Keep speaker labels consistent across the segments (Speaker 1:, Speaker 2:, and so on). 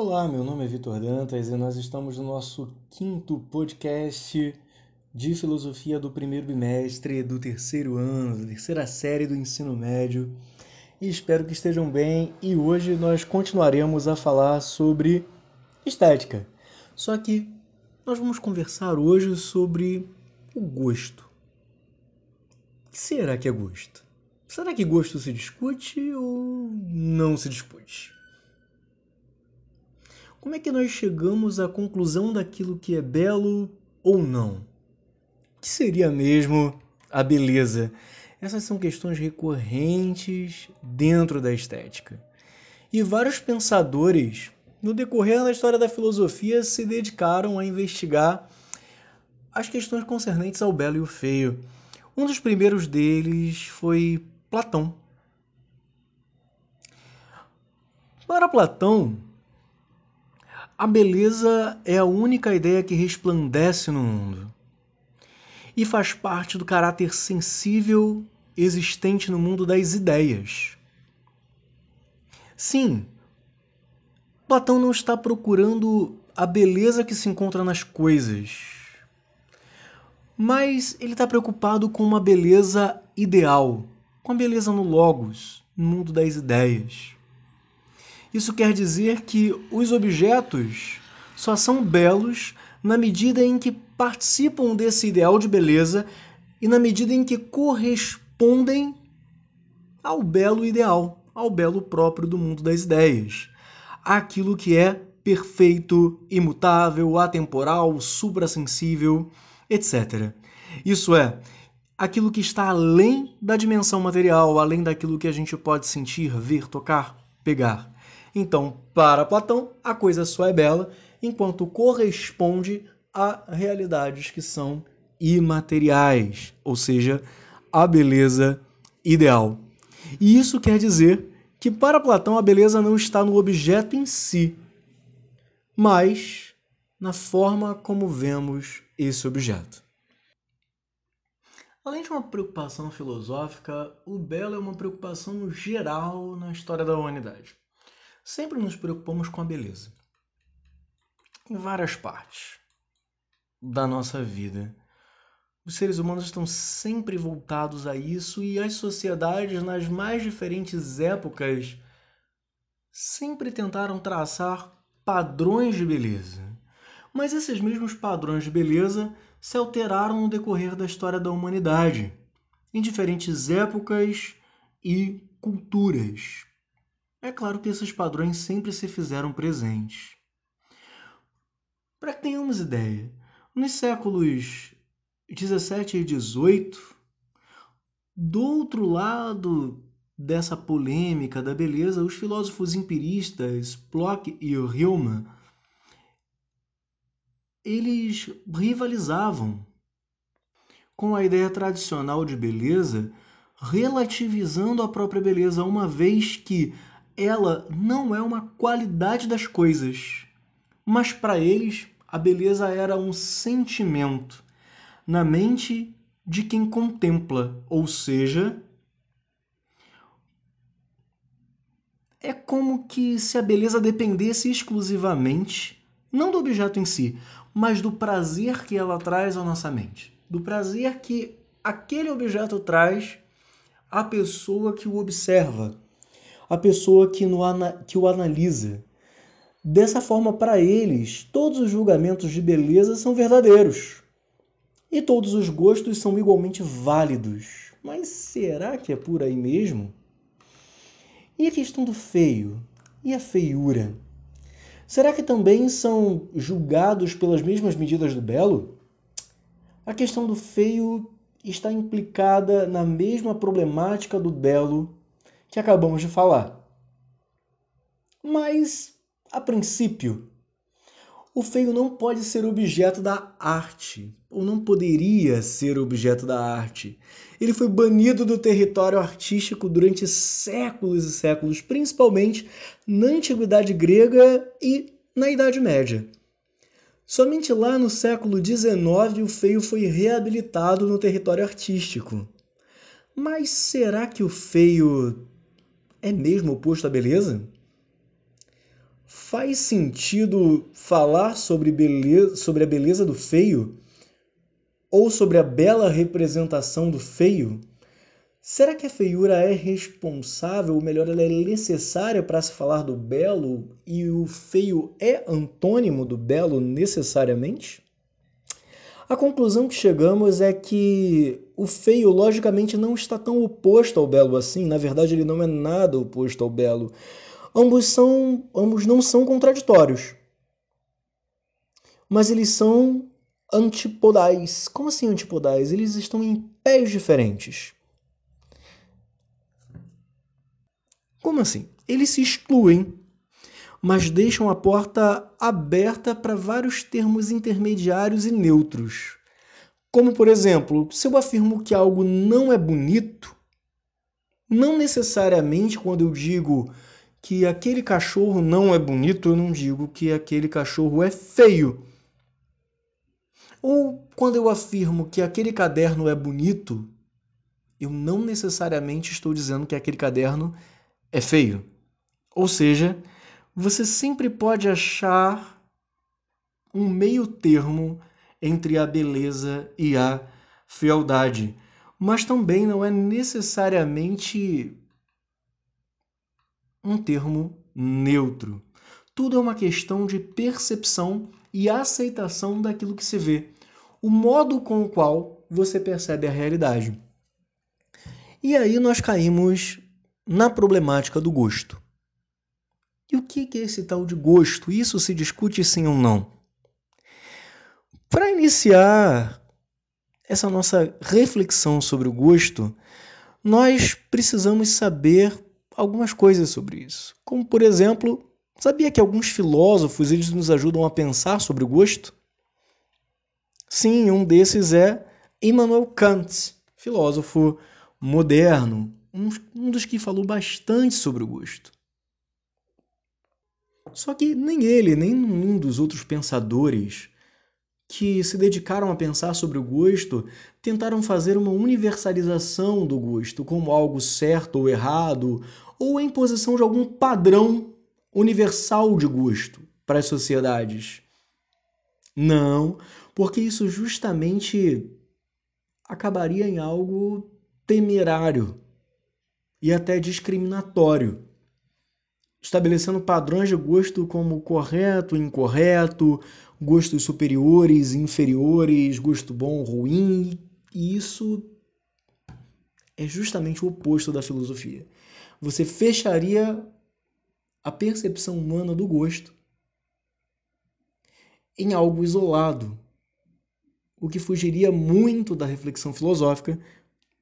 Speaker 1: Olá, meu nome é Vitor Dantas e nós estamos no nosso quinto podcast de filosofia do primeiro bimestre do terceiro ano, terceira série do ensino médio. E espero que estejam bem. E hoje nós continuaremos a falar sobre estética. Só que nós vamos conversar hoje sobre o gosto. O que será que é gosto? Será que gosto se discute ou não se discute? Como é que nós chegamos à conclusão daquilo que é belo ou não? O que seria mesmo a beleza? Essas são questões recorrentes dentro da estética. E vários pensadores, no decorrer da história da filosofia, se dedicaram a investigar as questões concernentes ao belo e o feio. Um dos primeiros deles foi Platão. Para Platão, a beleza é a única ideia que resplandece no mundo e faz parte do caráter sensível existente no mundo das ideias. Sim, Platão não está procurando a beleza que se encontra nas coisas, mas ele está preocupado com uma beleza ideal, com a beleza no Logos, no mundo das ideias. Isso quer dizer que os objetos só são belos na medida em que participam desse ideal de beleza e na medida em que correspondem ao belo ideal, ao belo próprio do mundo das ideias, aquilo que é perfeito, imutável, atemporal, suprassensível, etc. Isso é, aquilo que está além da dimensão material, além daquilo que a gente pode sentir, ver, tocar, pegar. Então, para Platão, a coisa só é bela enquanto corresponde a realidades que são imateriais, ou seja, a beleza ideal. E isso quer dizer que para Platão a beleza não está no objeto em si, mas na forma como vemos esse objeto. Além de uma preocupação filosófica, o belo é uma preocupação geral na história da humanidade. Sempre nos preocupamos com a beleza. Em várias partes da nossa vida. Os seres humanos estão sempre voltados a isso e as sociedades, nas mais diferentes épocas, sempre tentaram traçar padrões de beleza. Mas esses mesmos padrões de beleza se alteraram no decorrer da história da humanidade, em diferentes épocas e culturas. É claro que esses padrões sempre se fizeram presentes. Para que tenhamos ideia, nos séculos 17 e 18, do outro lado dessa polêmica da beleza, os filósofos empiristas Bloch e Hillman eles rivalizavam com a ideia tradicional de beleza, relativizando a própria beleza, uma vez que ela não é uma qualidade das coisas, mas para eles a beleza era um sentimento na mente de quem contempla, ou seja, é como que se a beleza dependesse exclusivamente não do objeto em si, mas do prazer que ela traz à nossa mente, do prazer que aquele objeto traz à pessoa que o observa a pessoa que, no, que o analisa. Dessa forma, para eles, todos os julgamentos de beleza são verdadeiros. E todos os gostos são igualmente válidos. Mas será que é por aí mesmo? E a questão do feio? E a feiura? Será que também são julgados pelas mesmas medidas do belo? A questão do feio está implicada na mesma problemática do belo que acabamos de falar. Mas, a princípio, o feio não pode ser objeto da arte, ou não poderia ser objeto da arte. Ele foi banido do território artístico durante séculos e séculos, principalmente na Antiguidade Grega e na Idade Média. Somente lá no século XIX o feio foi reabilitado no território artístico. Mas será que o feio é mesmo oposto à beleza? faz sentido falar sobre, beleza, sobre a beleza do feio? Ou sobre a bela representação do feio? Será que a feiura é responsável, ou melhor, ela é necessária para se falar do belo e o feio é antônimo do belo necessariamente? A conclusão que chegamos é que o feio, logicamente, não está tão oposto ao belo assim. Na verdade, ele não é nada oposto ao belo. Ambos, são, ambos não são contraditórios. Mas eles são antipodais. Como assim antipodais? Eles estão em pés diferentes. Como assim? Eles se excluem mas deixam a porta aberta para vários termos intermediários e neutros. Como, por exemplo, se eu afirmo que algo não é bonito, não necessariamente quando eu digo que aquele cachorro não é bonito, eu não digo que aquele cachorro é feio. Ou quando eu afirmo que aquele caderno é bonito, eu não necessariamente estou dizendo que aquele caderno é feio. Ou seja, você sempre pode achar um meio termo entre a beleza e a fealdade, mas também não é necessariamente um termo neutro. Tudo é uma questão de percepção e aceitação daquilo que se vê, o modo com o qual você percebe a realidade. E aí nós caímos na problemática do gosto. E o que é esse tal de gosto? Isso se discute sim ou não? Para iniciar essa nossa reflexão sobre o gosto, nós precisamos saber algumas coisas sobre isso. Como, por exemplo, sabia que alguns filósofos eles nos ajudam a pensar sobre o gosto? Sim, um desses é Immanuel Kant, filósofo moderno, um, um dos que falou bastante sobre o gosto. Só que nem ele, nem nenhum dos outros pensadores que se dedicaram a pensar sobre o gosto tentaram fazer uma universalização do gosto como algo certo ou errado, ou a imposição de algum padrão universal de gosto para as sociedades. Não, porque isso justamente acabaria em algo temerário e até discriminatório estabelecendo padrões de gosto como correto, incorreto, gostos superiores, inferiores, gosto bom, ruim, e isso é justamente o oposto da filosofia. Você fecharia a percepção humana do gosto em algo isolado, o que fugiria muito da reflexão filosófica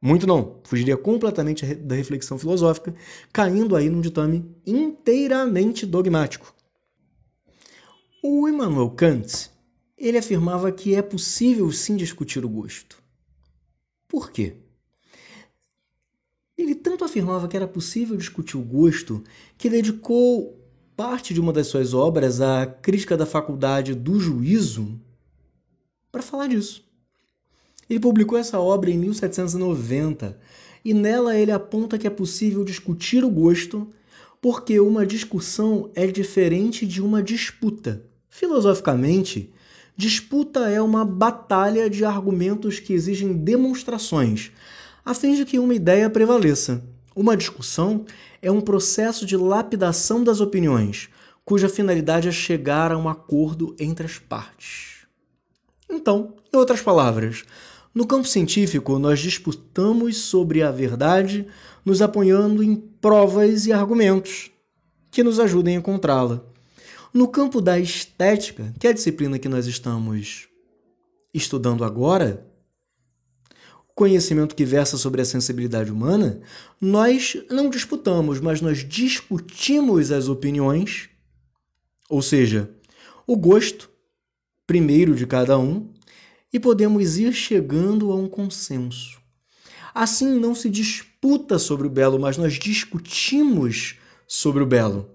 Speaker 1: muito não, fugiria completamente da reflexão filosófica, caindo aí num ditame inteiramente dogmático. O Immanuel Kant, ele afirmava que é possível sim discutir o gosto. Por quê? Ele tanto afirmava que era possível discutir o gosto que dedicou parte de uma das suas obras à crítica da faculdade do juízo para falar disso. Ele publicou essa obra em 1790 e nela ele aponta que é possível discutir o gosto porque uma discussão é diferente de uma disputa. Filosoficamente, disputa é uma batalha de argumentos que exigem demonstrações, a fim de que uma ideia prevaleça. Uma discussão é um processo de lapidação das opiniões, cuja finalidade é chegar a um acordo entre as partes. Então, em outras palavras, no campo científico, nós disputamos sobre a verdade, nos apoiando em provas e argumentos que nos ajudem a encontrá-la. No campo da estética, que é a disciplina que nós estamos estudando agora, conhecimento que versa sobre a sensibilidade humana, nós não disputamos, mas nós discutimos as opiniões, ou seja, o gosto, primeiro de cada um, e podemos ir chegando a um consenso. Assim, não se disputa sobre o belo, mas nós discutimos sobre o belo.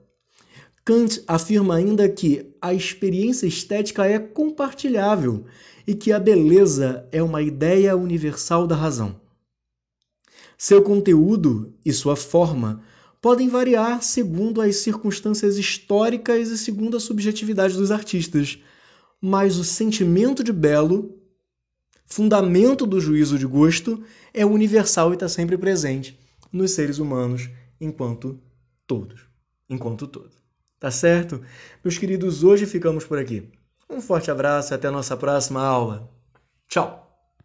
Speaker 1: Kant afirma ainda que a experiência estética é compartilhável e que a beleza é uma ideia universal da razão. Seu conteúdo e sua forma podem variar segundo as circunstâncias históricas e segundo a subjetividade dos artistas, mas o sentimento de belo, fundamento do juízo de gosto, é universal e está sempre presente nos seres humanos enquanto todos, enquanto todo. Tá certo? Meus queridos, hoje ficamos por aqui. Um forte abraço e até a nossa próxima aula. Tchau!